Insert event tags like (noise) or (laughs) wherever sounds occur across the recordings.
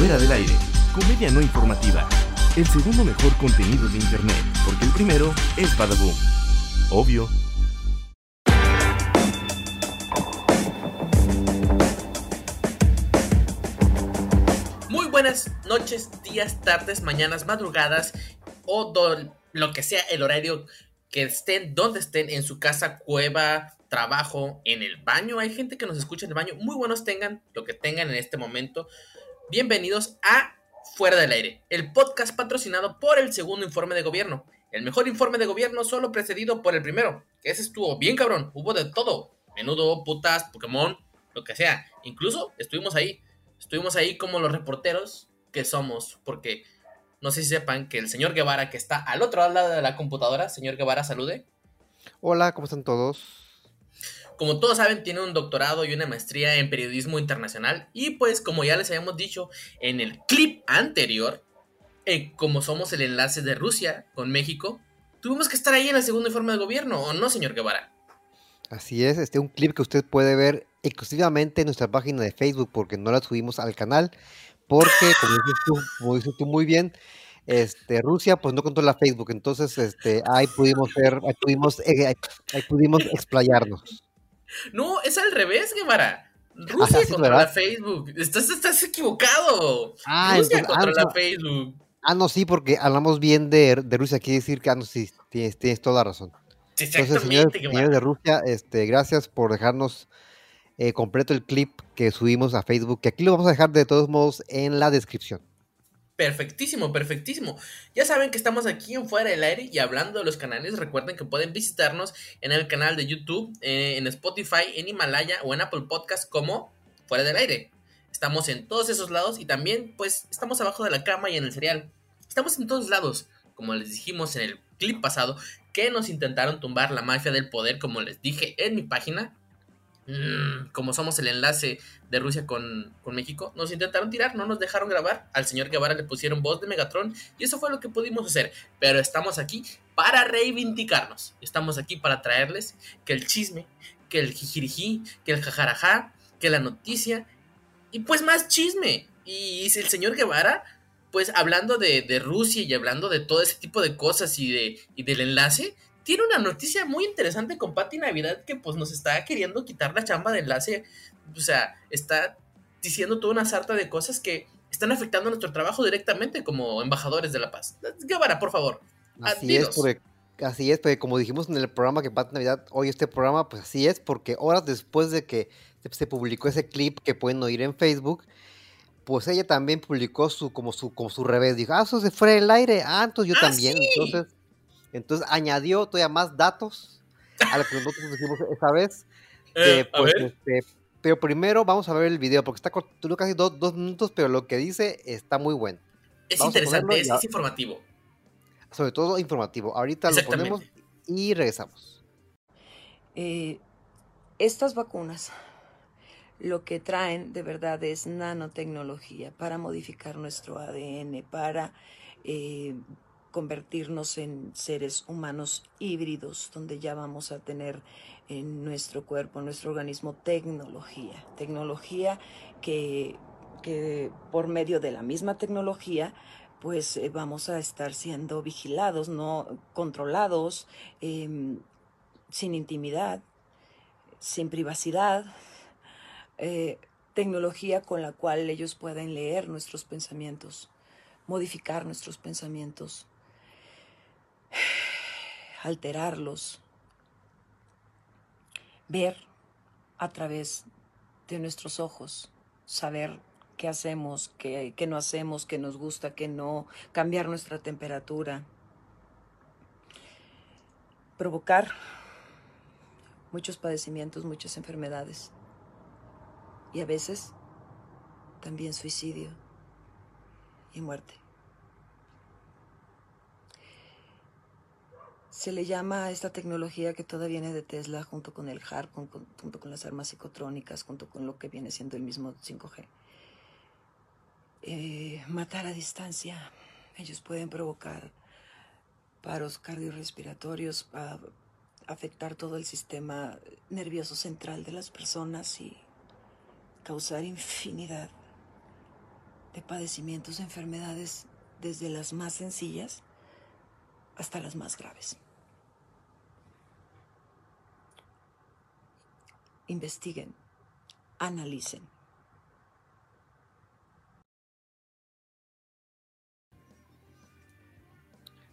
Fuera del aire, comedia no informativa. El segundo mejor contenido de internet, porque el primero es Badaboom. Obvio. Muy buenas noches, días, tardes, mañanas, madrugadas o lo que sea el horario que estén, donde estén, en su casa, cueva, trabajo, en el baño. Hay gente que nos escucha en el baño. Muy buenos tengan lo que tengan en este momento. Bienvenidos a Fuera del Aire, el podcast patrocinado por el segundo informe de gobierno. El mejor informe de gobierno solo precedido por el primero. Que ese estuvo bien cabrón. Hubo de todo. Menudo, putas, Pokémon, lo que sea. Incluso estuvimos ahí. Estuvimos ahí como los reporteros que somos. Porque no sé si sepan que el señor Guevara, que está al otro lado de la computadora, señor Guevara, salude. Hola, ¿cómo están todos? Como todos saben, tiene un doctorado y una maestría en periodismo internacional. Y pues, como ya les habíamos dicho en el clip anterior, eh, como somos el enlace de Rusia con México, tuvimos que estar ahí en el segundo informe de gobierno, ¿o no, señor Guevara? Así es, este un clip que usted puede ver exclusivamente en nuestra página de Facebook porque no la subimos al canal porque como dices tú, como dices tú muy bien, este Rusia pues no controla Facebook, entonces este ahí pudimos ver, ahí pudimos eh, ahí pudimos explayarnos. No, es al revés, Guevara. Rusia Ajá, sí, controla. Facebook. Estás, estás equivocado. Ah, Rusia entonces- ah, controla no. Facebook. Ah, no, sí, porque hablamos bien de, de Rusia, quiere decir que ah, no, sí, tienes, tienes toda la razón. Entonces, señores de Rusia, este, gracias por dejarnos eh, completo el clip que subimos a Facebook, que aquí lo vamos a dejar de todos modos en la descripción. Perfectísimo, perfectísimo. Ya saben que estamos aquí en Fuera del Aire y hablando de los canales, recuerden que pueden visitarnos en el canal de YouTube, eh, en Spotify, en Himalaya o en Apple Podcast como Fuera del Aire. Estamos en todos esos lados y también pues estamos abajo de la cama y en el cereal. Estamos en todos lados, como les dijimos en el clip pasado, que nos intentaron tumbar la mafia del poder, como les dije en mi página. Mm, como somos el enlace de Rusia con, con México, nos intentaron tirar, no nos dejaron grabar. Al señor Guevara le pusieron voz de Megatron y eso fue lo que pudimos hacer. Pero estamos aquí para reivindicarnos. Estamos aquí para traerles que el chisme, que el jijiriji, que el jajarajá, que la noticia y pues más chisme. Y el señor Guevara, pues hablando de, de Rusia y hablando de todo ese tipo de cosas y, de, y del enlace, tiene una noticia muy interesante con Pati Navidad que pues nos está queriendo quitar la chamba de enlace. O sea, está diciendo toda una sarta de cosas que están afectando nuestro trabajo directamente como embajadores de la paz. Guevara, por favor. Así es, porque, así es, porque como dijimos en el programa que Pat Navidad, hoy este programa, pues así es, porque horas después de que se, se publicó ese clip que pueden oír en Facebook, pues ella también publicó su, como su, como su revés, dijo, ah, eso se fue el aire, ah, entonces yo Ah, también, sí. entonces, entonces añadió todavía más datos a lo que nosotros dijimos esa vez, (laughs) Eh, pues, este, pero primero vamos a ver el video, porque está corto, duró casi dos, dos minutos, pero lo que dice está muy bueno, Es vamos interesante, es, informativo. sobre todo informativo. Ahorita lo ponemos y regresamos. Eh, estas vacunas lo que traen de verdad es nanotecnología para modificar nuestro ADN, para eh, convertirnos en seres humanos híbridos, donde ya vamos a tener en nuestro cuerpo, en nuestro organismo, tecnología. Tecnología que, que por medio de la misma tecnología pues eh, vamos a estar siendo vigilados, no controlados, em, sin intimidad, sin privacidad, eh, tecnología con la cual ellos pueden leer nuestros pensamientos, modificar nuestros pensamientos, (sighs) alterarlos, ver a través de nuestros ojos, saber qué hacemos, qué, no hacemos, qué nos gusta, qué no, cambiar nuestra temperatura, provocar muchos padecimientos, muchas enfermedades. Y a veces también suicidio y muerte. Se le llama a esta tecnología que toda viene de Tesla junto con el HARP, junto con las armas psicotrónicas, junto con lo que viene siendo el mismo 5G. Eh, matar a distancia. Ellos pueden provocar paros cardiorrespiratorios, afectar todo el sistema nervioso central de las personas y causar infinidad de padecimientos, enfermedades, desde las más sencillas hasta las más graves. Investiguen, analicen.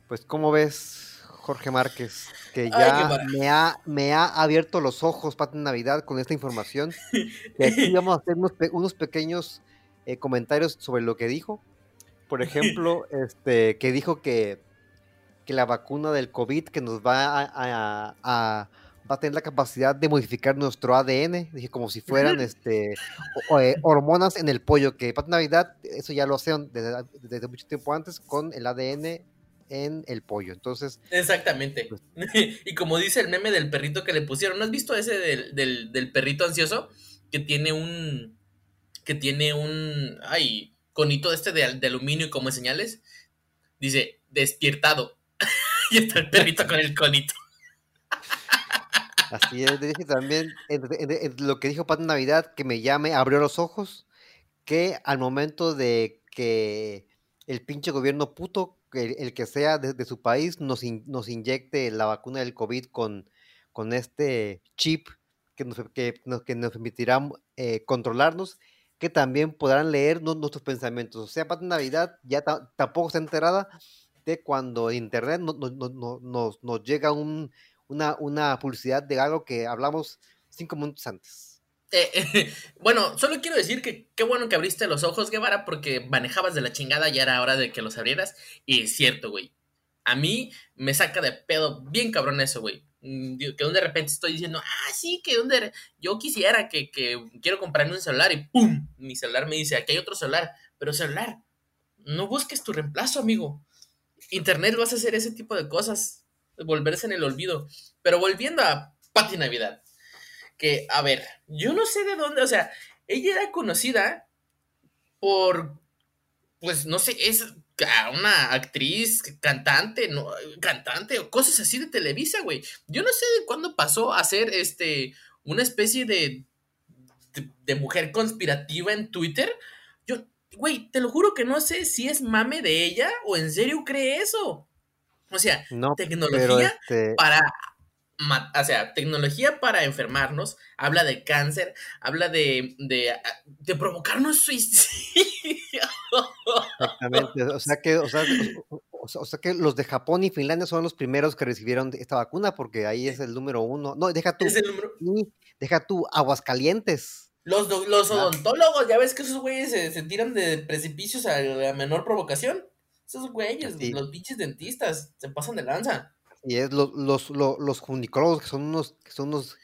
Pues, ¿cómo ves, Jorge Márquez? Que ya me, ha, me ha abierto los ojos, Pati Navidad, con esta información. (laughs) Y aquí vamos a hacer unos, pequeños eh, comentarios sobre lo que dijo. Por ejemplo, (laughs) este, que dijo que, que la vacuna del COVID que nos va a, va a tener la capacidad de modificar nuestro ADN, dije como si fueran este eh, hormonas en el pollo, que Pati Navidad, eso ya lo hacen desde, desde, mucho tiempo antes con el ADN en el pollo. Entonces. Exactamente. Pues (laughs) y como dice el meme del perrito que le pusieron, ¿no has visto ese del, perrito ansioso? Que tiene un. Que tiene un. Ay, conito este de, aluminio como señales. Dice, despiertado. (laughs) y está el perrito con el conito. Así es, dije también lo que dijo Pat Navidad, que me llame, abrió los ojos, que al momento de que el pinche gobierno puto el, que sea de, su país nos, nos, inyecte la vacuna del COVID con, con este chip que nos, que que nos permitirá eh, controlarnos, que también podrán leer nuestros pensamientos. O sea, para Navidad ya tampoco está enterada cuando Internet nos, llega un, una, publicidad de algo que hablamos cinco minutos antes. Eh, (laughs) bueno, solo quiero decir que qué bueno que abriste los ojos, Guevara, porque manejabas de la chingada, ya era hora de que los abrieras. Y es cierto, güey. A mí me saca de pedo bien cabrón eso, güey. Mm, que de repente estoy diciendo, ah, sí, que donde yo quisiera que quiero comprarme un celular y ¡pum! Mi celular me dice, aquí hay otro celular, pero celular, no busques tu reemplazo, amigo. Internet vas a hacer ese tipo de cosas, volverse en el olvido. Pero volviendo a Pati Navidad que, a ver, yo no sé de dónde, o sea, ella era conocida por, pues, no sé, es una actriz, cantante, no, cantante o cosas así de Televisa, güey. Yo no sé de cuándo pasó a ser, este, una especie de, de, mujer conspirativa en Twitter. Güey, te lo juro que no sé si es mame de ella o en serio cree eso. O sea, tecnología este para o sea, tecnología para enfermarnos, habla de cáncer, habla de, de, de provocarnos suicidio. Exactamente, o sea, que, o, sea, o, sea, que los de Japón y Finlandia son los primeros que recibieron esta vacuna porque ahí es el número uno. No, deja tú, deja tú, Aguascalientes. Los, los odontólogos, ya ves que esos güeyes se, tiran de precipicios a la menor provocación. Esos güeyes, los pinches dentistas, se pasan de lanza. Y es los, los, los, los que son unos, que son unos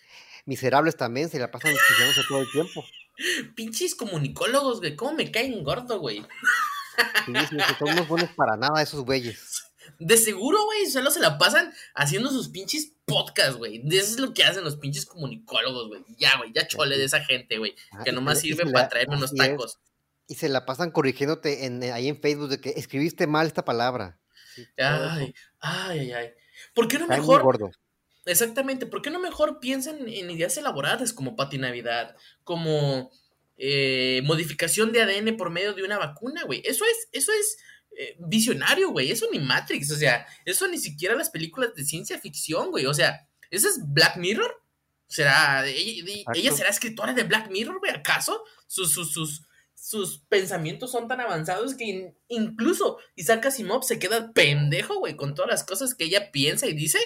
miserables también, se la pasan todo el tiempo. Pinches comunicólogos, güey, ¿cómo me caen gordo, güey? Sí, sí, que son unos buenos para nada esos güeyes. De seguro, güey, solo se la pasan haciendo sus pinches podcasts, güey. Eso es lo que hacen los pinches comunicólogos, güey. Ya, güey, ya chole de esa gente, güey. Ah, que nomás sirve para traerme unos tacos. Y se la pasan corrigiéndote en, ahí en Facebook de que escribiste mal esta palabra. ay, ay, ay. ¿Por qué no mejor? Exactamente, ¿por qué no mejor piensan en ideas elaboradas como patinavidad, como eh, modificación de ADN por medio de una vacuna, güey? Eso es, eso es eh, visionario, güey. Eso ni Matrix, o sea, eso ni siquiera las películas de ciencia ficción, güey. O sea, ¿eso es Black Mirror? ¿Será, ella, será escritora de Black Mirror, güey? ¿Acaso? Sus, sus, sus, sus pensamientos son tan avanzados que incluso Isaac Asimov se queda pendejo, güey, con todas las cosas que ella piensa y dice.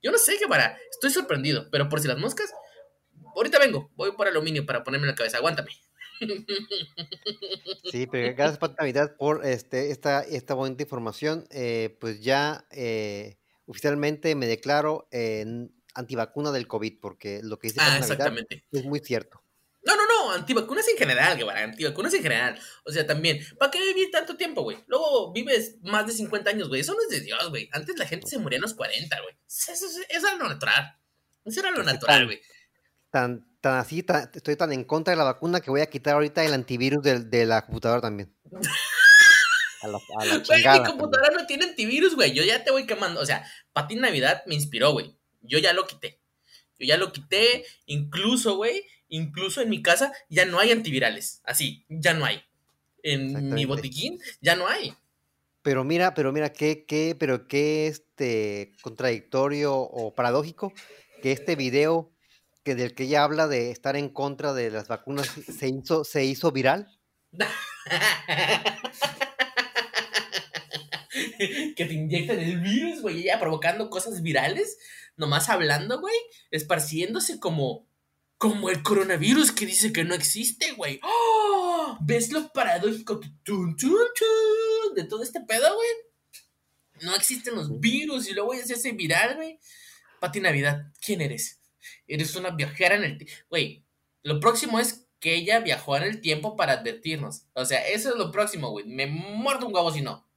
Yo no sé qué para, estoy sorprendido, pero por si las moscas, ahorita vengo, voy por aluminio para ponerme en la cabeza, aguántame. (laughs) Sí, pero gracias por Navidad por este, esta, esta bonita información. Eh, pues ya eh, oficialmente me declaro antivacuna del COVID, porque lo que dice ah, es muy cierto. No, no, no, antivacunas en general, Guevara, antivacunas en general. O sea, también, ¿para qué vivir tanto tiempo, güey? Luego vives más de 50 años, güey. Eso no es de Dios, güey. Antes la gente se moría a los 40, güey. Eso, era lo natural. Eso era lo natural, güey. Tan, tan así, estoy tan en contra de la vacuna que voy a quitar ahorita el antivirus de, la computadora también. A la, (laughs) güey, mi computadora no tiene antivirus, güey. Yo ya te voy quemando. O sea, para ti Navidad me inspiró, güey. Yo ya lo quité. Yo ya lo quité. Incluso, güey, incluso en mi casa ya no hay antivirales. Así, ya no hay. en mi botiquín, ya no hay. Pero mira, pero mira, qué, qué, pero qué este contradictorio o paradójico que este video que del que ella habla de estar en contra de las vacunas (laughs) se hizo, se hizo viral. (laughs) que te inyectan el virus, güey, ella provocando cosas virales, nomás hablando, güey, esparciéndose como, como el coronavirus que dice que no existe, güey. ¡Oh! ¿Ves lo paradójico que tun, tun, tun, de todo este pedo, güey? No existen los virus y luego ya se hace viral, güey. Pati Navidad, ¿quién eres? Eres una viajera en el... Güey, lo próximo es que ella viajó en el tiempo para advertirnos. O sea, eso es lo próximo, güey. Me muerdo un huevo si no.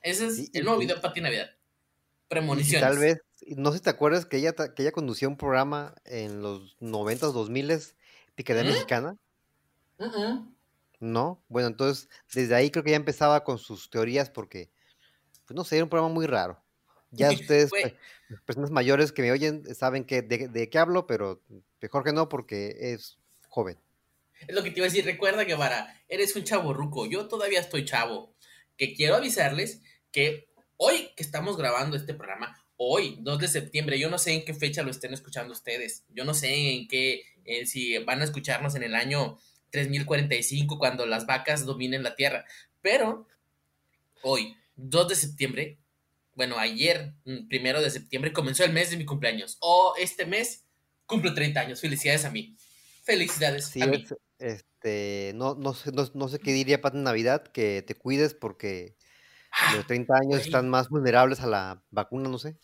Ese es el nuevo y- video de Pati Navidad. Si Premoniciones. tal vez, no sé si te acuerdas que ella, que ella conducía un programa en los 90s, 2000s, Picardía ¿Mm? Mexicana, Uh-uh. ¿no? Bueno, entonces desde ahí creo que ya empezaba con sus teorías porque, pues no sé, era un programa muy raro. Ya (laughs) ustedes, las personas mayores que me oyen, saben que, de, de qué hablo, pero mejor que no porque es joven. Es lo que te iba a decir. Recuerda, Guevara, eres un chavo ruco. Yo todavía estoy chavo. Que quiero avisarles que hoy que estamos grabando este programa, hoy, 2 de septiembre, yo no sé en qué fecha lo estén escuchando ustedes. Yo no sé en qué, en si van a escucharnos en el año 3045 cuando las vacas dominen la tierra. Pero hoy, 2 de septiembre, bueno, ayer, mm, primero de septiembre, comenzó el mes de mi cumpleaños. O este mes cumplo 30 años. Felicidades a mí. Felicidades Sí, a mí. es- este, no, no, sé, no, no sé qué diría en Navidad, que te cuides porque Ah, los 30 años güey. están más vulnerables a la vacuna, no sé.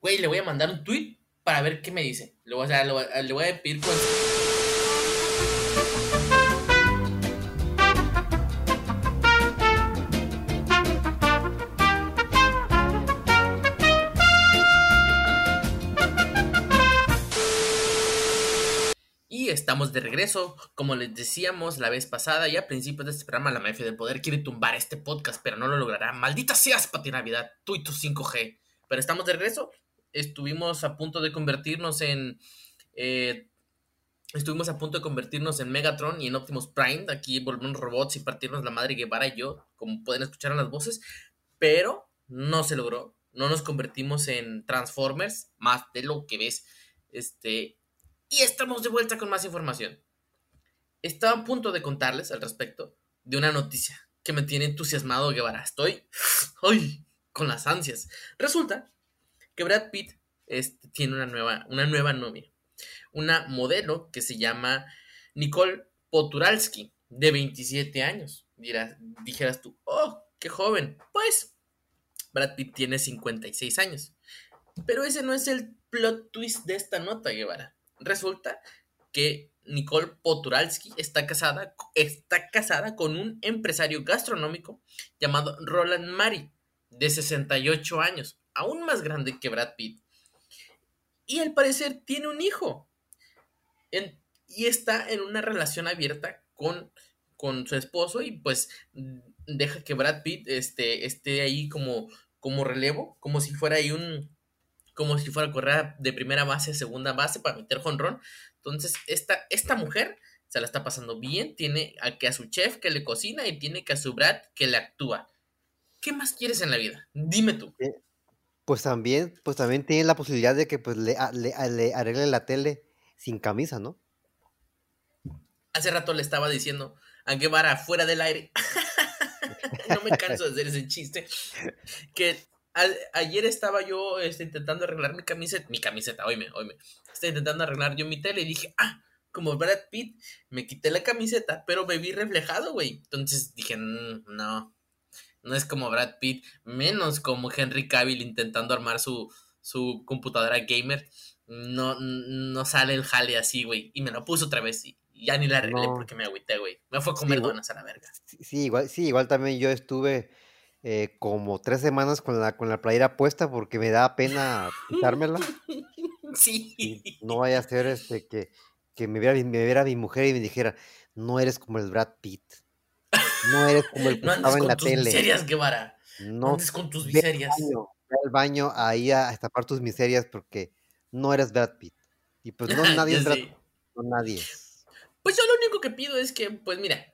Güey, le voy a mandar un tweet para ver qué me dice. Le voy a, le voy a- le voy a pedir consejo. Estamos de regreso. Como les decíamos la vez pasada y a principios de este programa, la mafia del poder quiere tumbar este podcast, pero no lo logrará. Maldita seas, Pati Navidad, tú y tu 5G. Pero estamos de regreso. Estuvimos a punto de convertirnos en. eh, estuvimos a punto de convertirnos en Megatron y en Optimus Prime. Aquí volvemos robots y partirnos la madre Guevara y yo, como pueden escuchar en las voces. Pero no se logró. No nos convertimos en Transformers, más de lo que ves. Este. Y estamos de vuelta con más información. Estaba a punto de contarles al respecto de una noticia que me tiene entusiasmado Guevara. Estoy (sighs) ¡ay! con las ansias. Resulta que Brad Pitt este, tiene una nueva, una nueva novia. Una modelo que se llama Nicole Poturalski, de 27 años. Dijeras tú, oh, qué joven. Pues Brad Pitt tiene 56 años. Pero ese no es el plot twist de esta nota, Guevara. Resulta que Nicole Poturalski está casada, está casada con un empresario gastronómico llamado Roland Mari, de 68 años, aún más grande que Brad Pitt. Y al parecer tiene un hijo. Y está en una relación abierta con, con su esposo y pues deja que Brad Pitt este, esté ahí como, como relevo, como si fuera ahí un, como si fuera a correr de primera base a segunda base para meter jonrón. Entonces, esta, esta mujer se la está pasando bien, tiene a que a su chef que le cocina y tiene que a su Brad que le actúa. ¿Qué más quieres en la vida? Dime tú. Pues también, pues también tiene la posibilidad de que pues le, le arregle la tele sin camisa, ¿no? Hace rato le estaba diciendo a Guevara fuera del aire. (laughs) no me canso de hacer ese chiste. Que ayer estaba yo este, intentando arreglar mi camiseta. Mi camiseta, oíme, oíme. Estaba intentando arreglar yo mi tele y dije, ah, como Brad Pitt, me quité la camiseta, pero me vi reflejado, güey. Entonces dije, "Mm, no, no es como Brad Pitt, menos como Henry Cavill intentando armar su, su computadora gamer. No, no sale el jale así, güey. Y me lo puso otra vez y ya ni la arreglé No. porque me agüité, güey. Me fue a comer Sí, donas a la verga. Sí, igual, sí, igual también yo estuve eh, como tres semanas con la, con la playera puesta porque me daba pena quitármela. (laughs) Sí. Y no vaya a ser este que, que me viera, mi- me viera mi mujer y me dijera, no eres como el Brad Pitt. No eres como el que (laughs) No estaba en con la tus tele. miserias, Guevara. No andes con tus ve al miserias. baño, ve al baño ahí a, a tapar tus miserias porque no eres Brad Pitt. Y pues no, (laughs) nadie es Brad sé. Pitt, no nadie. Pues yo lo único que pido es que, pues mira,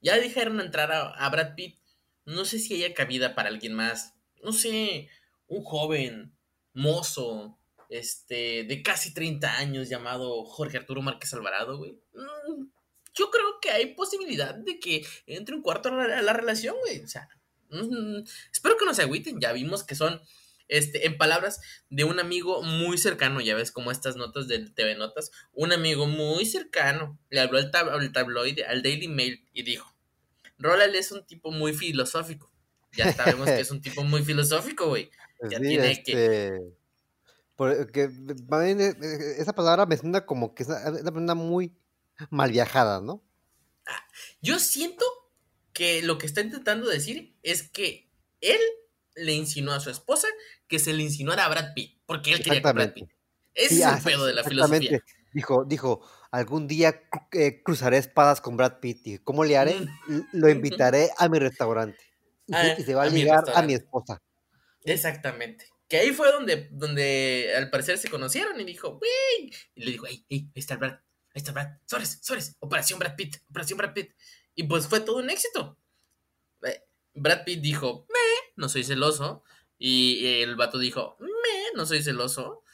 Ya dejaron entrar a, Brad Pitt. No sé si haya cabida para alguien más. No sé, un joven, mozo, este, de casi 30 años llamado Jorge Arturo Márquez Alvarado, güey. Mm, yo creo que hay posibilidad de que entre un cuarto a la, relación, güey. O sea, mm, espero que no se agüiten. Ya vimos que son este, en palabras de un amigo muy cercano, ya ves como estas notas del TV Notas, un amigo muy cercano le habló al, tabloide, al Daily Mail y dijo, Roland es un tipo muy filosófico. Ya sabemos que es un tipo muy filosófico, güey. (laughs) Ya tiene que... Este, porque eh, eh, esa palabra me suena como que es una persona muy mal viajada, ¿no? Ah, yo siento que lo que está intentando decir es que él le insinuó a su esposa que se le insinuara a Brad Pitt, porque él quería que Brad Pitt. Ese es el ah, pedo de la filosofía. Dijo, dijo, algún día eh, cruzaré espadas con Brad Pitt. Y ¿cómo le haré? Mm. Lo (laughs) invitaré a mi restaurante. Y, ah, se va a, ligar a mi esposa. Exactamente. Que ahí fue donde, donde al parecer se conocieron y dijo, wey. Y le dijo, hey, hey, ahí está el Brad, ahí está Brad. Sores, Sores, Operación Brad Pitt, Operación Brad Pitt. Y pues fue todo un éxito. Eh, Brad Pitt dijo, me, no soy celoso. Y el vato dijo, me, no soy celoso.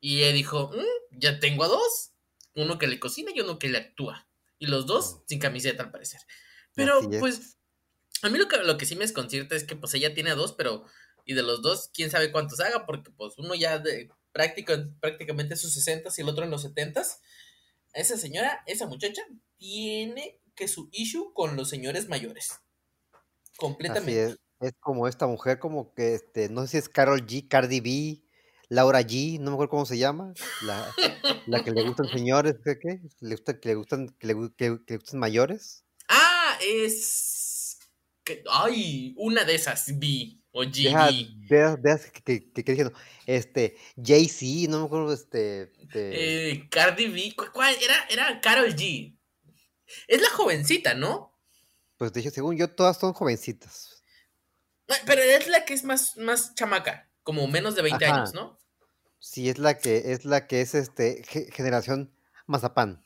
Y él dijo, mm, ya tengo a dos. Uno que le cocina y uno que le actúa. Y los dos sin camiseta al parecer. Pero pues, a mí lo que, lo que sí me desconcierta es que pues ella tiene a dos, pero... Y de los dos, quién sabe cuántos haga, porque pues uno ya de práctico, prácticamente sus 60 y el otro en los 70 Esa señora, esa muchacha, tiene que su issue con los señores mayores. Completamente. Es como esta mujer, como que, este, no sé si es Carol G, Cardi B, Laura G, no me acuerdo cómo se llama, la, la que le gustan señores, ¿qué? qué? ¿Le gusta, que le gustan, que le, que, gustan mayores? Ah, es... Que, ay, una de esas, B o G. Deja, deja, que, que, que, diciendo, este, Jay-Z, no me acuerdo, este... Eh, Cardi B, ¿cuál? Era, era Carol G. Es la jovencita, ¿no? Pues dije, según yo, todas son jovencitas. Pero es la que es más, más chamaca, como menos de 20 años, ¿no? Sí, es la que es la que es este generación mazapán.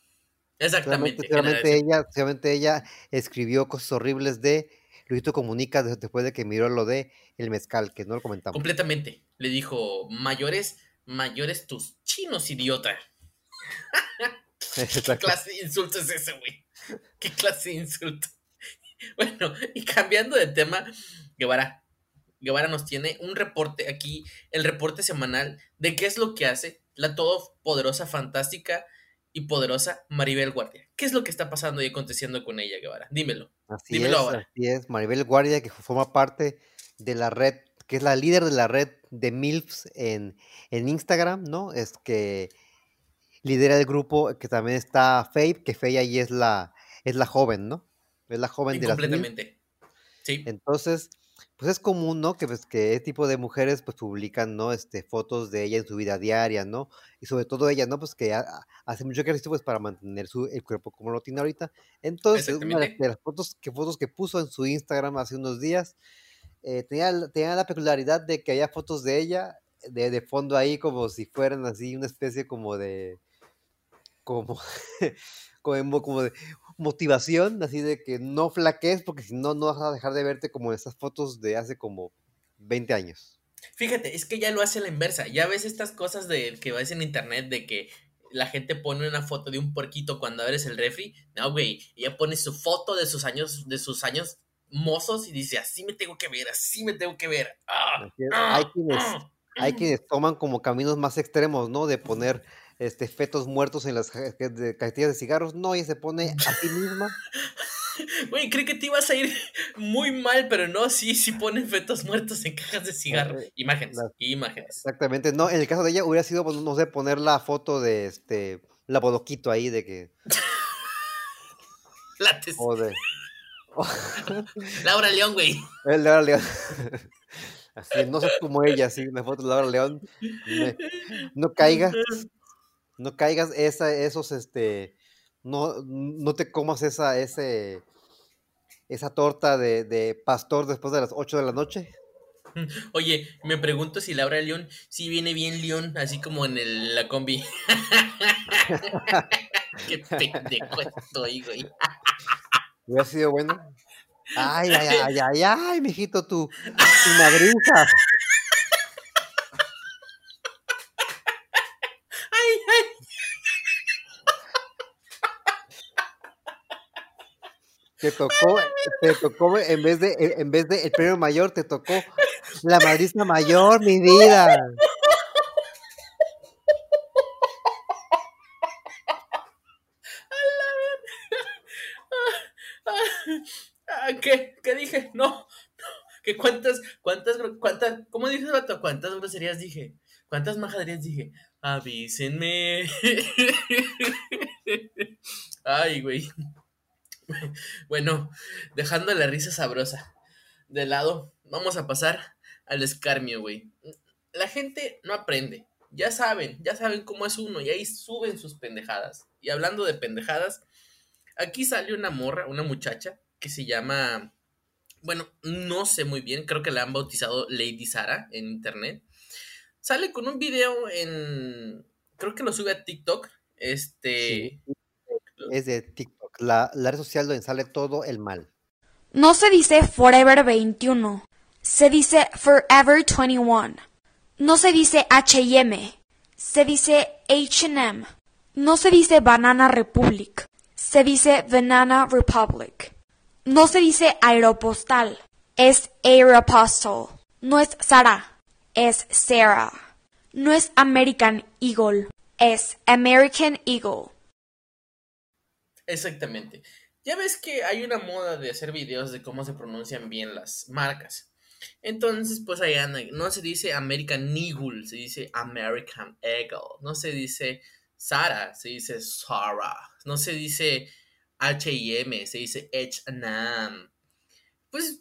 Exactamente. Seguramente, ella, ella escribió cosas horribles de Luisito Comunica después de que miró lo de el mezcal, que no lo comentamos. Completamente. Le dijo, mayores, mayores tus chinos, idiota. (laughs) ¿Qué clase de insulto es ese, güey? ¿Qué clase de insulto? (laughs) Bueno, y cambiando de tema, Guevara. Guevara nos tiene un reporte aquí, el reporte semanal de qué es lo que hace la todopoderosa, fantástica y poderosa Maribel Guardia. ¿Qué es lo que está pasando y aconteciendo con ella, Guevara? Dímelo. Así Dímelo es, ahora. Así es, Maribel Guardia, que forma parte de la red, que es la líder de la red de MILFs en, en Instagram, ¿no? Es que lidera el grupo que también está Faye, que Faye ahí es la, es la joven, ¿no? Es la joven de Completamente. Sí. Entonces, pues es común, ¿no? Que, pues, que este tipo de mujeres pues publican, ¿no? Este, fotos de ella en su vida diaria, ¿no? Y sobre todo ella, ¿no? Pues que hace mucho ejercicio pues para mantener su, el cuerpo como lo tiene ahorita. Entonces, una de las fotos que, fotos que puso en su Instagram hace unos días, eh, tenía, tenía, la peculiaridad de que había fotos de ella de, de fondo ahí como si fueran así una especie como de... como... (laughs) como, como de motivación, así de que no flaquees, porque si no, no vas a dejar de verte como en esas fotos de hace como 20 años. Fíjate, es que ya lo hace a la inversa. Ya ves estas cosas de que ves en internet de que la gente pone una foto de un porquito cuando abres el refri. No, güey, ella pone su foto de sus años, de sus años mozos y dice, así me tengo que ver, así me tengo que ver. ¡Ah! ¡Ah! hay, quienes, ¡Ah! hay quienes toman como caminos más extremos, ¿no? De poner este, fetos muertos en las cajetillas de cigarros. No, ella se pone a sí misma. (laughs) Güey, creí que te ibas a ir (laughs) muy mal, pero no, sí, sí ponen fetos muertos en cajas de cigarros. Imágenes, imágenes. Exactamente, no, en el caso de ella hubiera sido, pues, no sé, poner la foto de este, la bodoquito ahí de que... (laughs) Lates. O de... Laura León, güey. Laura León. Así, no sé como ella, sí, una foto de Laura León. no caiga no caigas esa, esos, este, no, no te comas esa, ese, esa torta de, pastor después de las 8 de la noche. (laughs) Oye, me pregunto si Laura León si viene bien León, así como en el, la combi. (laughs) Qué pendejo estoy, güey. (laughs) Hubiera sido bueno. Ay, ay, ay, ay, ay, mijito, tu, tu madriza. Ay, ay. Te tocó, te tocó, en vez de, en vez de el premio mayor, te tocó la madriza mayor, mi vida. Ah, ¿Qué? ¿Qué dije? No. ¿Qué cuántas, cuántas, cuántas, cómo dije, vato? ¿Cuántas groserías dije? ¿Cuántas majaderías dije? Avísenme. (laughs) Ay, güey. (laughs) Bueno, dejando la risa sabrosa de lado, vamos a pasar al escarmio, güey. La gente no aprende. Ya saben, ya saben cómo es uno y ahí suben sus pendejadas. Y hablando de pendejadas, aquí sale una morra, una muchacha que se llama, bueno, no sé muy bien, creo que la han bautizado Lady Sara en internet. Sale con un video en, creo que lo sube a TikTok. Este, es de TikTok, la, red social donde sale todo el mal. No se dice Forever 21, se dice Forever 21. No se dice H&M, se dice H&M. No se dice Banana Republic, se dice Banana Republic. No se dice Aeropostal, es Aeropostal. No es Sara, es Sarah. No es American Eagle, es American Eagle. Exactamente. Ya ves que hay una moda de hacer videos de cómo se pronuncian bien las marcas. Entonces, pues ahí anda. No se dice American Eagle, se dice American Eagle. No se dice Sara, se dice Sara. No se dice HM, se dice H&M. Pues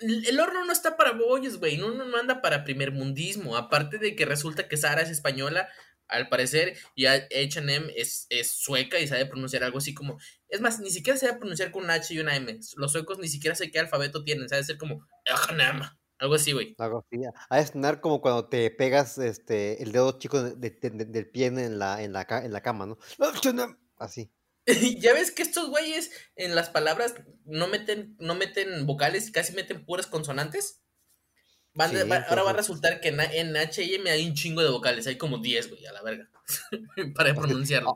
el horno no está para bollos, güey. No, no, anda para primer mundismo. Aparte de que resulta que Sara es española, al parecer, y HM es, es sueca y sabe pronunciar algo así como. Es más, ni siquiera sabe pronunciar con una H y una M. Los suecos ni siquiera sé qué alfabeto tienen. Sabe ser como. H&M, Algo así, güey. Algo así. Ha de sonar como cuando te pegas este, el dedo chico de- de- de- del pie en la, en, la, en la cama, ¿no? Así. (laughs) ya ves que estos güeyes en las palabras no meten, no meten vocales, casi meten puras consonantes. Van de- Sí, va- ahora va a resultar que en, en H&M hay un chingo de vocales, hay como 10, güey, a la verga. (laughs) para pronunciarlo.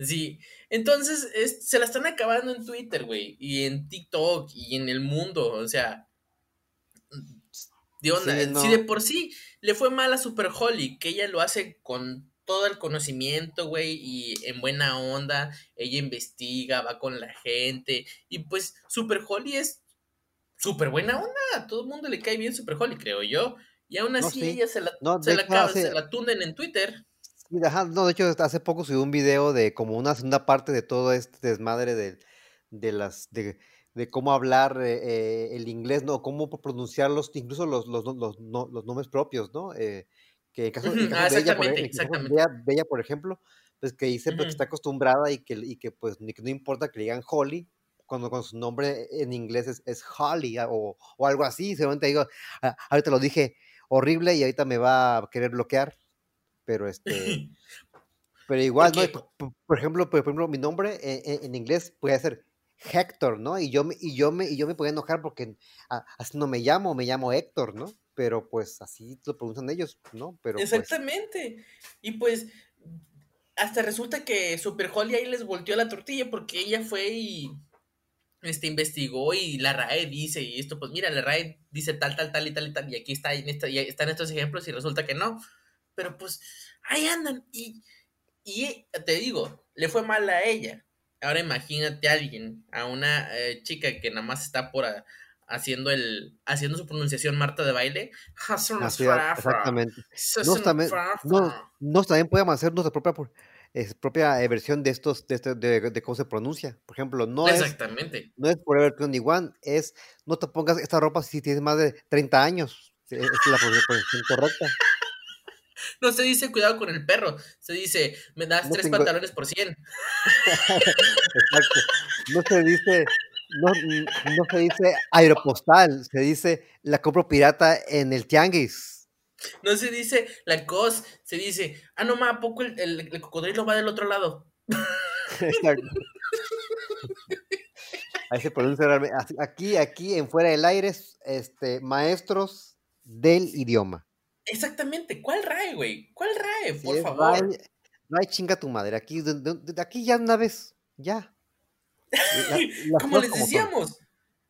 Sí, entonces es- se la están acabando en Twitter, güey, y en TikTok y en el mundo, o sea, de onda, Sí, si de por sí le fue mal a Super Holly, que ella lo hace con todo el conocimiento, güey, y en buena onda, ella investiga, va con la gente, y pues Super Holly es súper buena onda, a todo el mundo le cae bien Super Holly, creo yo, y aún No, así sí. ella se la, No, se la, hecho, acaba- hace- se la tunden en Twitter. Sí, ajá, no, de hecho, hace poco subió un video de como una segunda parte de todo este desmadre de, de las de, de cómo hablar eh, eh, el inglés, ¿no? Cómo pronunciarlos, incluso los, los, no- los, no- los nombres propios, ¿no? Eh, que en caso, en Ujú, caso ah, de ella, por, caso de exactamente. ella, de ella, por ejemplo, pues que dice pues, que está acostumbrada y que, y que pues ni no importa que le digan Holly, cuando con su nombre en inglés es, es Holly ah, o, o algo así, seguramente digo, "Ah, ahorita lo dije horrible y ahorita me va a querer bloquear, pero este... (laughs) Pero igual, ¿no? Porque- Por, por- ejemplo, por ejemplo, mi nombre en, en- inglés puede ser Héctor, ¿no? Y yo me, y yo me, y yo me podía enojar porque a- así no me llamo, me llamo Héctor, ¿no? Pero pues así lo pronuncian ellos, ¿no? Pero pues, Exactamente. Y pues hasta resulta que Super Holly ahí les volteó la tortilla porque ella fue y este investigó y la RAE dice y esto pues mira, la RAE dice tal tal tal y tal y tal y aquí está en y están estos ejemplos y resulta que no. Pero pues ahí andan y y te digo, le fue mal a ella. Ahora imagínate a alguien, a una eh, chica que nada más está por haciendo el haciendo su pronunciación Marta de baile. exactamente. No, Nos también, no, nos también podemos hacer nuestra propia, es, propia eh, versión de estos, de, este- de, de cómo se pronuncia. Por ejemplo, no es, Exactamente. no es Forever 21, es no te pongas esta ropa si tienes más de 30 años. Es la pronunciación correcta. (laughs) No se dice cuidado con el perro. Se dice, me das No tres tengo- pantalones por 100. (laughs) Exacto. No se dice, no, no se dice aeropostal, se dice la compro pirata en el tianguis. No se dice la cos, se dice, ah, no, ma, ¿a poco el, el- el cocodrilo va del otro lado? (laughs) Exacto. Ahí se pronuncia realmente. Aquí, aquí en Fuera del Aire, este, maestros del idioma. Exactamente, ¿cuál RAE, güey? ¿Cuál RAE? Por favor. Ray- Ray, chinga tu madre. Aquí, de- de- de- aquí ya una vez, ya. La- (laughs) Como les decíamos,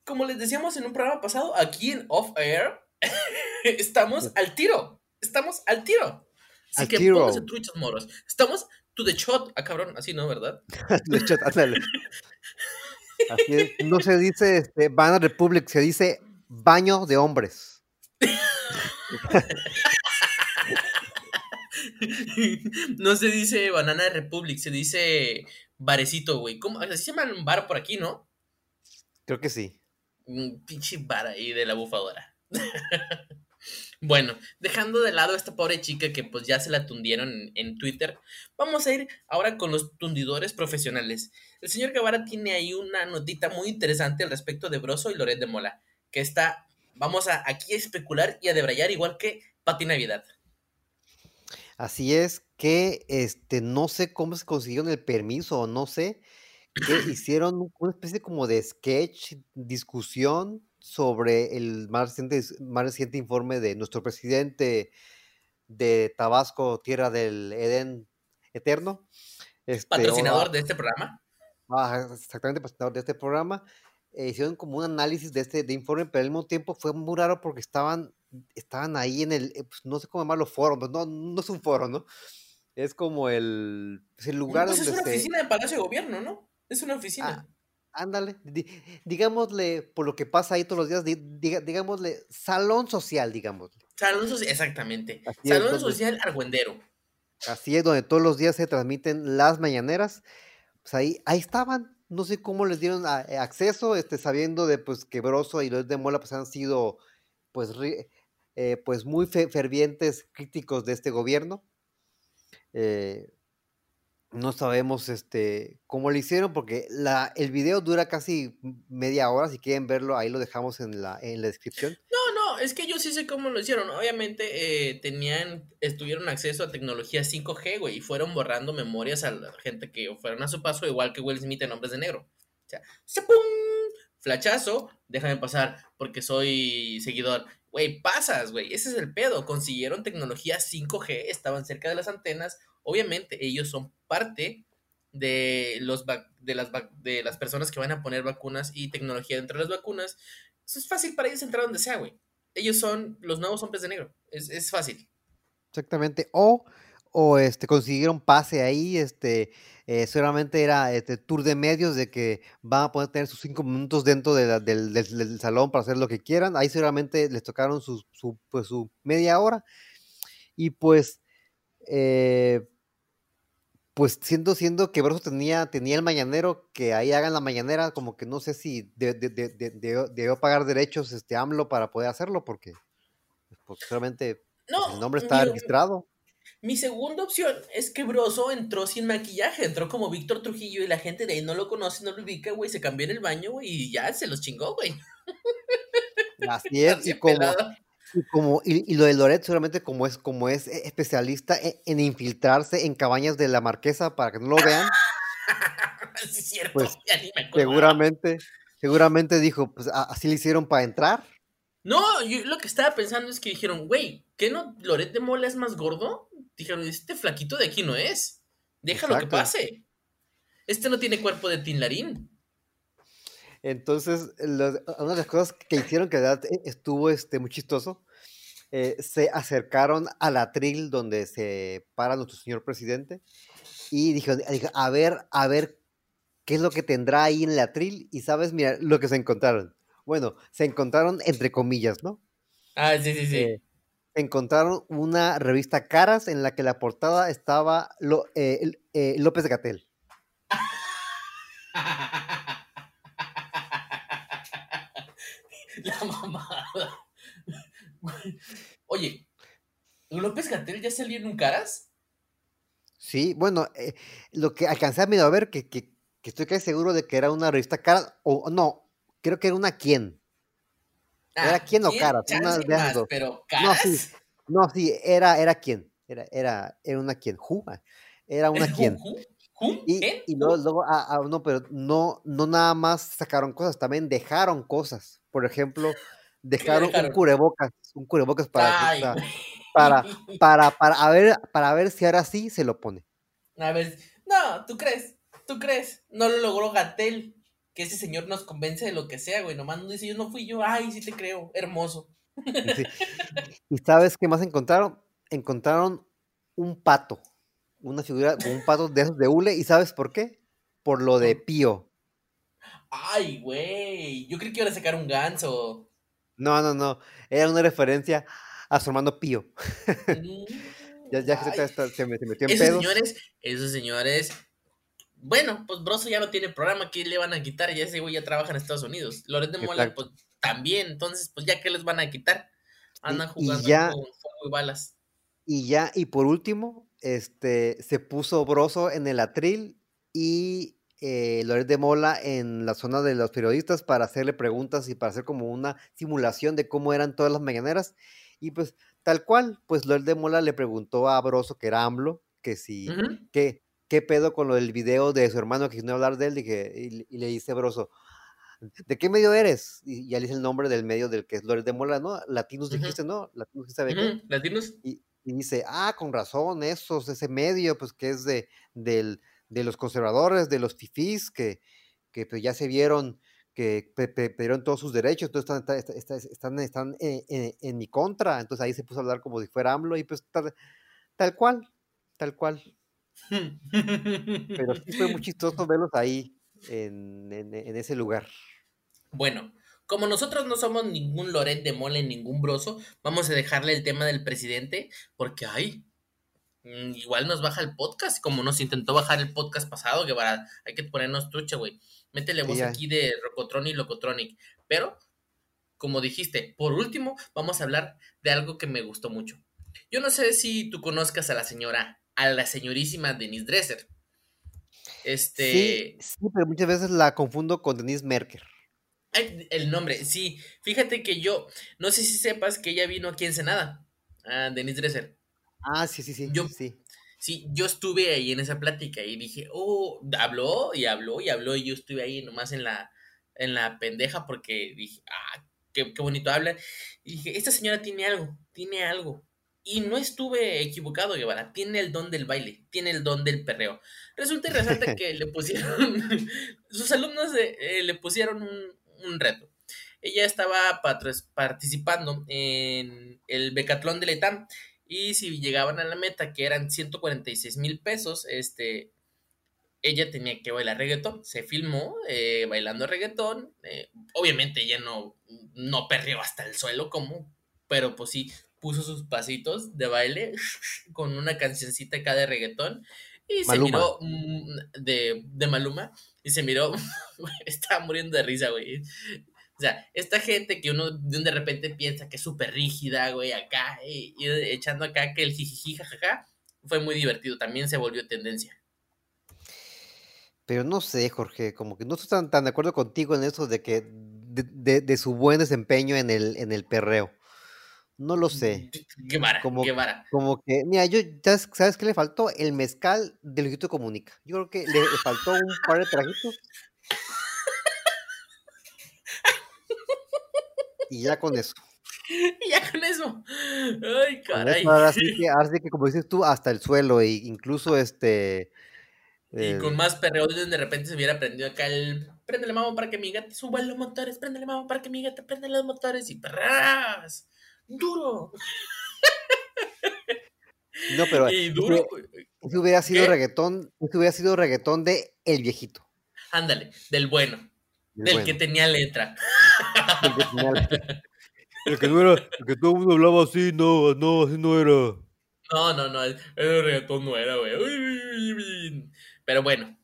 como les decíamos en un programa pasado, aquí en Off Air, (laughs) estamos al tiro. Estamos al tiro. Así Al que tiro. pónganse truchas moros. Estamos to the shot. Ah, cabrón, así no, ¿verdad? (laughs) Le echas- ándale. Así es. No se dice este, Banana Republic, se dice baño de hombres. no se dice Banana Republic, se dice barecito, güey. ¿Cómo? Así se llama un bar por aquí, ¿no? Creo que sí. Un pinche bar ahí de la bufadora. (laughs) bueno, dejando de lado a esta pobre chica que pues ya se la tundieron en, en Twitter, vamos a ir ahora con los tundidores profesionales. El señor Guevara tiene ahí una notita muy interesante al respecto de Broso y Loret de Mola, que está, vamos a aquí a especular y a debrayar igual que Pati Navidad. Así es que este, no sé cómo se consiguieron el permiso o no sé, que (laughs) hicieron una especie como de sketch, discusión sobre el más reciente, más reciente informe de nuestro presidente de Tabasco, Tierra del Edén Eterno. Este, Patrocinador de este programa. Ah, exactamente, patrocinador de este programa. eh, hicieron como un análisis de este de informe, pero al mismo tiempo fue muy raro porque estaban, estaban ahí en el, eh, pues, no sé cómo llamarlo, foro, pues, no, no es un foro, ¿no? Es como el, pues, el lugar Pues es donde una se, oficina de Palacio de Gobierno, ¿no? Es una oficina. Ah, ándale, di- digámosle, por lo que pasa ahí todos los días, digámosle, salón social, digamos. Salón social, exactamente. Así es, Salón donde- social argüendero. Así es, donde todos los días se transmiten las mañaneras. Pues ahí, ahí estaban. No sé cómo les dieron a- eh, acceso, este, sabiendo de pues que Broso y los de Mola pues han sido pues, ri- eh, pues muy fe- fervientes críticos de este gobierno. Eh, no sabemos este, cómo lo hicieron porque la, el video dura casi media hora. Si quieren verlo, ahí lo dejamos en la, en la descripción. No, no, es que yo sí sé cómo lo hicieron. Obviamente eh, tenían, estuvieron acceso a tecnología 5G, güey, y fueron borrando memorias a la gente que fueron a su paso, igual que Will Smith en Hombres de Negro. O sea, ¡zapum! Flachazo, déjame pasar porque soy seguidor. Güey, pasas, güey, ese es el pedo. Consiguieron tecnología 5G, estaban cerca de las antenas. Obviamente, ellos son parte de los de las de las personas que van a poner vacunas y tecnología dentro de las vacunas. Es fácil para ellos entrar donde sea, güey. Ellos son los nuevos hombres de negro. Es, es fácil. Exactamente. O, o este, consiguieron pase ahí, este, eh, seguramente era este tour de medios de que van a poder tener sus cinco minutos dentro de la- del, del- del salón para hacer lo que quieran. Ahí seguramente les tocaron su, su, pues, su media hora. Y pues, eh, pues siendo, siendo que Broso tenía, tenía el mañanero, que ahí hagan la mañanera, como que no sé si de- de- de- de- debió, pagar derechos este AMLO para poder hacerlo, porque pues seguramente pues, No, el nombre está mi- registrado. Mi segunda opción es que Broso entró sin maquillaje, entró como Víctor Trujillo y la gente de ahí no lo conoce, no lo ubica, güey, se cambió en el baño, güey, y ya se los chingó, güey. (laughs) Así (laughs) es, y como, y como y, y lo de Loret seguramente como es como es eh, especialista en, en infiltrarse en cabañas de la marquesa para que no lo vean, (laughs) Sí, es cierto, pues, ya ni me seguramente, seguramente dijo, pues a- así le hicieron para entrar. No, yo lo que estaba pensando es que dijeron, güey, ¿qué no? ¿Loret de Mola es más gordo? Dijeron, este flaquito de aquí no es. Déjalo que Exacto. pase. Este no tiene cuerpo de tinlarín. Entonces, los- una de las cosas que hicieron que eh, estuvo este, muy chistoso, eh, se acercaron al atril donde se para nuestro señor presidente y dijeron, dijo, a ver, a ver, ¿qué es lo que tendrá ahí en el atril? Y sabes, mira, lo que se encontraron. Bueno, se encontraron entre comillas, ¿no? Ah, sí, sí, sí. Eh, encontraron una revista Caras en la que la portada estaba Lo- eh, eh, López Gatel. La mamada. Oye, ¿López Gatel ya salió en un caras? Sí, bueno, eh, lo que alcancé a medio a ver, que, que, que estoy casi seguro de que era una revista Caras, o no, creo que era una quién. ¿Era quién o Caras? Una de dos. pero No, caras. sí. No, sí, era, era quién. Era, era, era una quien. Who? Era una. (laughs) ¿Who? Y, ¿Quién? y luego, luego ah, ah, no, pero no, no nada más sacaron cosas, también dejaron cosas. Por ejemplo, dejaron, dejaron? un cubrebocas, un cubrebocas para, Ay, para, (laughs) para, para, a ver, para ver si ahora sí se lo pone. A ver, no, ¿tú crees? ¿Tú crees? No lo logró Gatel. Que ese señor nos convence de lo que sea, güey. Nomás nos dice, yo no fui yo. Ay, sí te creo. Hermoso. Sí. ¿Y sabes qué más encontraron? Encontraron un pato, una figura, un pato de esos de hule, ¿y sabes por qué? Por lo de Pío. Ay, güey. Yo creí que iban a sacar un ganso. No, no, no, era una referencia a su hermano Pío. Mm, (laughs) Ya, se, está- metió en Esos pedos. señores, esos señores. Bueno, pues Broso ya no tiene programa, ¿qué le van a quitar? Ya ese güey ya trabaja en Estados Unidos. Loret de Mola, Exacto. pues también. Entonces, pues ya que les van a quitar. Andan Y- y jugando ya- con fuego y balas. Y ya, y por último, este, se puso Broso en el atril y eh, Loret de Mola en la zona de los periodistas para hacerle preguntas y para hacer como una simulación de cómo eran todas las mañaneras. Y pues, tal cual, pues Loret de Mola le preguntó a Broso, que era AMLO, que si. ¿qué, qué pedo con lo del video de su hermano que no hablar de él? Dije, y, y le dice Broso, ¿de qué medio eres? Y ya le dice el nombre del medio del que es Loret de Mola, ¿no? Latinos dijiste, ¿no? Latinos, ¿sabe qué? Ujú, ¿Latinos? Y, y dice, ah, con razón, esos, ese medio, pues que es de, del, de los conservadores, de los fifís, que, que pues, ya se vieron que pe- pe- perdieron todos sus derechos, entonces están, está- está- está- están, están en, en- en mi contra, entonces ahí se puso a hablar como si fuera AMLO y pues tal, tal cual, tal cual. Pero sí fue muy chistoso verlos ahí en, en- en ese lugar. Bueno, como nosotros no somos ningún Loret de Mole, ningún broso, vamos a dejarle el tema del presidente, porque ay, mm, igual nos baja el podcast, como nos intentó bajar el podcast pasado, que para, hay que ponernos trucha, güey. Métele voz aquí de Rocotrón y Locotronic. Pero, como dijiste, por último, vamos a hablar de algo que me gustó mucho. Yo no sé si tú conozcas a la señora, a la señorísima Denise Dresser. Este. Sí, sí, pero muchas veces la confundo con Denise Merker. El nombre, sí. Fíjate que yo, no sé si sepas que ella vino aquí en Senada, a Denise Dresser. Ah, sí, sí, sí, Yo- sí. Sí, yo estuve ahí en esa plática y dije, oh, habló y habló y habló y yo estuve ahí nomás en la, en la pendeja porque dije, ah, qué, qué bonito habla. Y dije, esta señora tiene algo, tiene algo. Y no estuve equivocado, Guevara, tiene el don del baile, tiene el don del perreo. Resulta y resalta que le pusieron, (laughs) sus alumnos eh, le pusieron un, un reto. Ella estaba participando en el Becatlón de Letam y si llegaban a la meta, que eran 146 mil pesos, este, ella tenía que bailar reggaetón. Se filmó eh, bailando reggaetón. eh, obviamente ella no, no perreó hasta el suelo, como, pero pues sí puso sus pasitos de baile (laughs) con una cancioncita acá de reggaetón. Y se miró mm, de, de Maluma. Y se miró, (laughs) estaba muriendo de risa, güey. O sea, esta gente que uno de de repente piensa que es súper rígida, güey, acá, y, y echando acá que el jijiji, jajaja, fue muy divertido. También se volvió tendencia. Pero no sé, Jorge, como que no estoy tan, tan de acuerdo contigo en eso de que de, de- de su buen desempeño en el, en el perreo. No lo sé. Qué vara, Como-. Como que, mira, yo, ¿sabes qué le faltó? El mezcal del Luisito Comunica. Yo creo que le, le faltó un par de trajitos. (laughs) Y ya con eso. Y ya con eso. Ay, caray. eso ahora sí que, (laughs) ahora sí que, como dices tú, hasta el suelo. E incluso este. Y eh, con más perreo de repente se hubiera prendido acá el. Préndele mamo para que mi gata suba los motores. Préndele mamo para que mi gata prenda los motores. Y perras. Duro. no, pero Y duro. ese hubiera sido ¿Qué? reggaetón. Ese hubiera sido reggaetón de El Viejito. Ándale, del bueno. el del bueno, que tenía letra. (laughs) el que tenía la- El que no era, el que todo el mundo hablaba así, no, no, así no era. No, no, no, el reggaetón no era, güey. Pero bueno,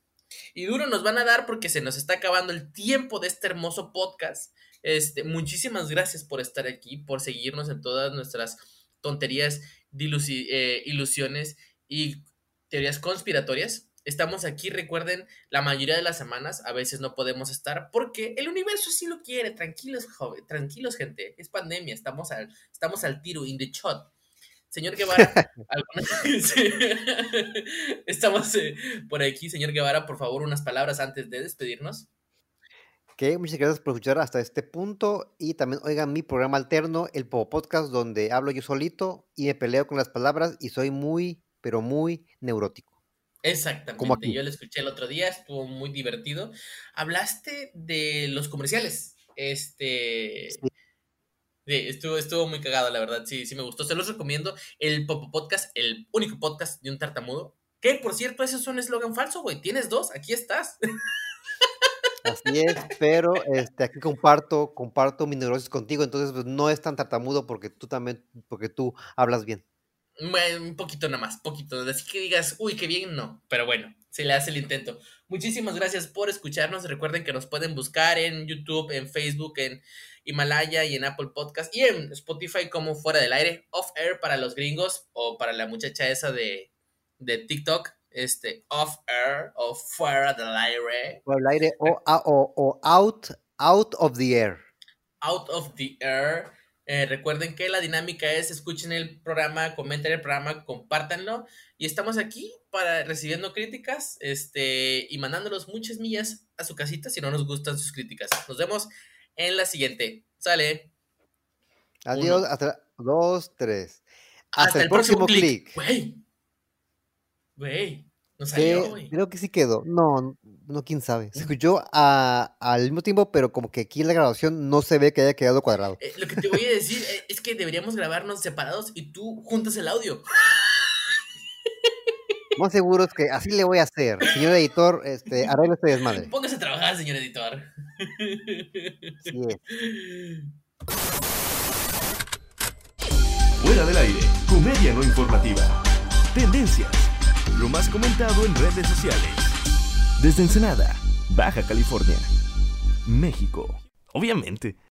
y duro nos van a dar porque se nos está acabando el tiempo de este hermoso podcast. Este, muchísimas gracias por estar aquí, por seguirnos en todas nuestras tonterías, eh, ilusiones y teorías conspiratorias. Estamos aquí, recuerden, la mayoría de las semanas, a veces no podemos estar porque el universo sí lo quiere. Tranquilos, joven, tranquilos, gente. Es pandemia, estamos al, estamos al tiro, in the shot. Señor Guevara, (laughs) (laughs) estamos eh, por aquí, señor Guevara, por favor, unas palabras antes de despedirnos. Ok, muchas gracias por escuchar hasta este punto y también oigan mi programa alterno, el Popo Podcast, donde hablo yo solito y me peleo con las palabras y soy muy, pero muy neurótico. Exactamente, yo lo escuché el otro día, estuvo muy divertido. Hablaste de los comerciales, este... Sí. estuvo, estuvo muy cagado, la verdad, sí, sí me gustó. Se los recomiendo, el Popo Podcast, el único podcast de un tartamudo. Que, por cierto, ese es un eslogan falso, güey. Tienes dos, aquí estás. (laughs) Así es, pero este, aquí comparto, comparto mi neurosis contigo, entonces pues, no es tan tartamudo porque tú también, porque tú hablas bien. un poquito nada más, poquito. Así que digas, uy, qué bien, no. Pero bueno, se le hace el intento. Muchísimas gracias por escucharnos. Recuerden que nos pueden buscar en YouTube, en Facebook, en Himalaya y en Apple Podcast y en Spotify como Fuera del Aire, Off Air para los gringos o para la muchacha esa de, de TikTok este, off air o fuera del aire. Fuera del aire o, o, out, out of the air. Out of the air. Eh, recuerden que la dinámica es escuchen el programa, comenten el programa, compártanlo. Y estamos aquí para recibiendo críticas este, y mandándolos muchas millas a su casita si no nos gustan sus críticas. Nos vemos en la siguiente. Sale. Adiós. Hasta dos, tres. Hasta, el, próximo, clic. Güey, no salió, güey. Creo que sí quedó. No, no, quién sabe. Se escuchó al mismo tiempo, pero como que aquí en la grabación no se ve que haya quedado cuadrado. Eh, lo que te voy a decir eh, es que deberíamos grabarnos separados y tú juntas el audio. Más seguro es que así le voy a hacer. Señor editor, este, arregle este desmadre. Póngase a trabajar, señor editor. Sí. Fuera del aire, comedia no informativa. Tendencias lo más comentado en redes sociales. Desde Ensenada, Baja California, México. Obviamente.